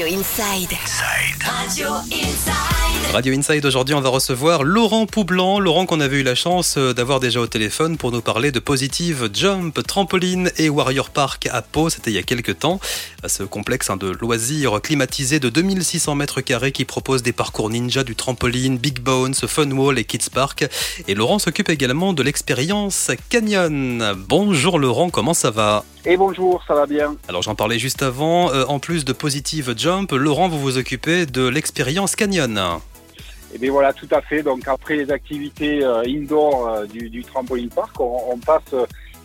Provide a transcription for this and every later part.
Radio Inside. Radio Inside. Radio Inside, aujourd'hui, on va recevoir Laurent Poublan. Laurent, qu'on avait eu la chance euh, d'avoir déjà au téléphone pour nous parler de Positive Jump, Trampoline et Warrior Park à Pau. C'était il y a quelques temps. Ce complexe hein, de loisirs climatisé de 2600 mètres carrés qui propose des parcours ninja, du trampoline, Big Bones, Fun Wall et Kids Park. Et Laurent s'occupe également de l'expérience Canyon. Bonjour Laurent, comment ça va? Et bonjour, ça va bien Alors j'en parlais juste avant, euh, en plus de Positive Jump, Laurent, vous vous occupez de l'expérience Canyon. Et bien voilà, tout à fait. Donc après les activités euh, indoor euh, du, du trampoline park, on, on passe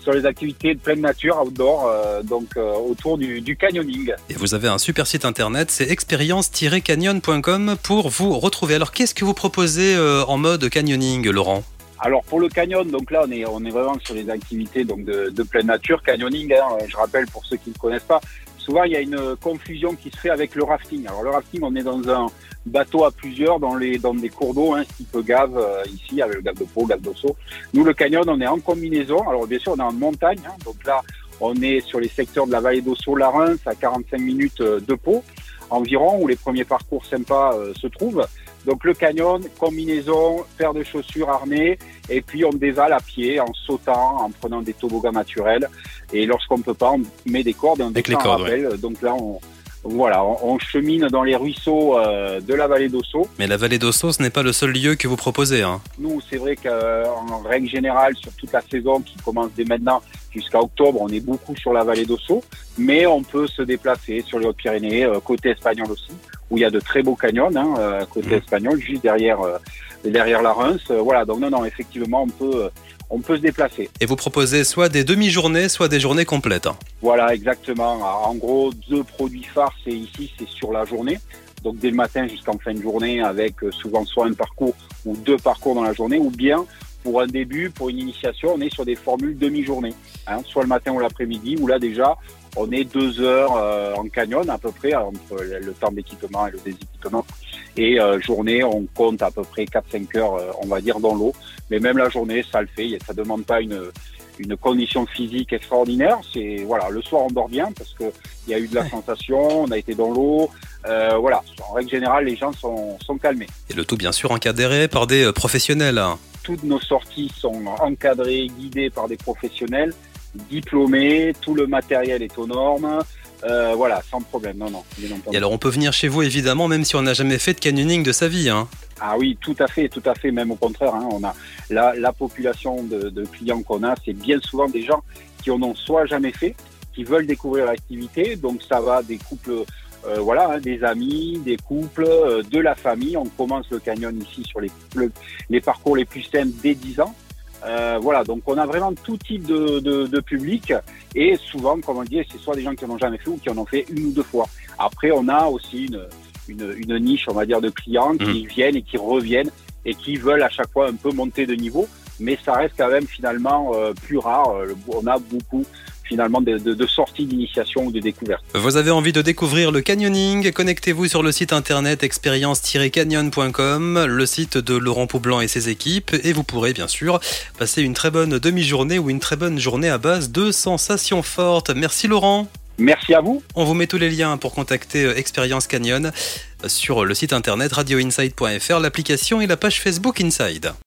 sur les activités de pleine nature, outdoor, euh, donc euh, autour du, du canyoning. Et vous avez un super site internet, c'est expérience-canyon.com pour vous retrouver. Alors qu'est-ce que vous proposez euh, en mode canyoning, Laurent? Alors pour le canyon, donc là on est, on est vraiment sur les activités donc de, pleine nature, canyoning. hein, je rappelle pour ceux qui ne connaissent pas, souvent il y a une confusion qui se fait avec le rafting. Alors le rafting, on est dans un bateau à plusieurs dans les dans des cours d'eau, hein, type Gave euh, ici avec le Gave de Pau, Gave d'Osso. Nous le canyon, on est en combinaison. Alors bien sûr, on est en montagne, hein, donc là on est sur les secteurs de la vallée d'Osso, la Reims, à 45 minutes euh, de Pau environ, où les premiers parcours sympas euh, se trouvent. Donc le canyon, combinaison, paire de chaussures armées, et puis on dévale à pied en sautant, en prenant des toboggans naturels. Et lorsqu'on peut pas, on met des cordes et on Avec les cordes. Donc là, on, voilà, on, chemine dans les ruisseaux euh, de la vallée d'Osso. Mais la vallée d'Osso, ce n'est pas le seul lieu que vous proposez. Hein. Nous, c'est vrai qu'en règle générale, sur toute la saison qui commence dès maintenant jusqu'à octobre, on est beaucoup sur la vallée d'Osso, mais on peut se déplacer sur les Hautes-Pyrénées, euh, côté espagnol aussi, où il y a de très beaux canyons, hein, euh, côté Mhm. espagnol, juste derrière, euh, derrière la Reims. Euh, voilà, donc non, non, effectivement, on peut, on peut se déplacer. Et vous proposez soit des demi-journées, soit des journées complètes. hein. Voilà, exactement. En gros, deux produits phares, c'est ici, c'est sur la journée. Donc dès le matin jusqu'en fin de journée, avec souvent soit un parcours ou deux parcours dans la journée, ou bien pour un début, pour une initiation, on est sur des formules demi-journée. Hein, soit le matin ou l'après-midi, où là déjà, on est deux heures euh, en canyon à peu près, entre le temps d'équipement et le déséquipement. Et euh, journée, on compte à peu près 4-5 heures, euh, on va dire, dans l'eau. Mais même la journée, ça le fait. Ça demande pas une, une condition physique extraordinaire. C'est voilà, le soir on dort bien parce que il y a eu de la Ouais. sensation, on a été dans l'eau. Euh, voilà, en règle générale, les gens sont, sont calmés. Et le tout, bien sûr, encadré par des professionnels. Toutes nos sorties sont encadrées, guidées par des professionnels diplômés. Tout le matériel est aux normes. Euh, voilà, sans problème. Non, non. Et alors, on peut venir chez vous, évidemment, même si on n'a jamais fait de canyoning de sa vie. Hein. Ah oui, tout à fait, tout à fait. Même au contraire, hein, on a la, la population de, de clients qu'on a, c'est bien souvent des gens qui en ont soit jamais fait, qui veulent découvrir l'activité. Donc ça va des couples, euh, voilà, hein, des amis, des couples, euh, de la famille. On commence le canyon ici sur les, le- les parcours les plus simples dès 10 ans. Euh, voilà, donc on a vraiment tout type de, de, de public et souvent, comme on dit, c'est soit des gens qui n'en ont jamais fait ou qui en ont fait une ou deux fois. Après, on a aussi une, une, une niche, on va dire, de clients qui viennent et qui reviennent et qui veulent à chaque fois un peu monter de niveau, mais ça reste quand même finalement plus rare. On a beaucoup finalement de, de, de sorties d'initiation ou de découverte. Vous avez envie de découvrir le canyoning? Connectez-vous sur le site internet expérience-canyon.com, le site de Laurent Poublan et ses équipes, et vous pourrez bien sûr passer une très bonne demi-journée ou une très bonne journée à base de sensations fortes. Merci Laurent Merci à vous. On vous met tous les liens pour contacter euh, Expérience Canyon euh, sur le site internet radioinside.fr, l'application et la page Facebook Inside.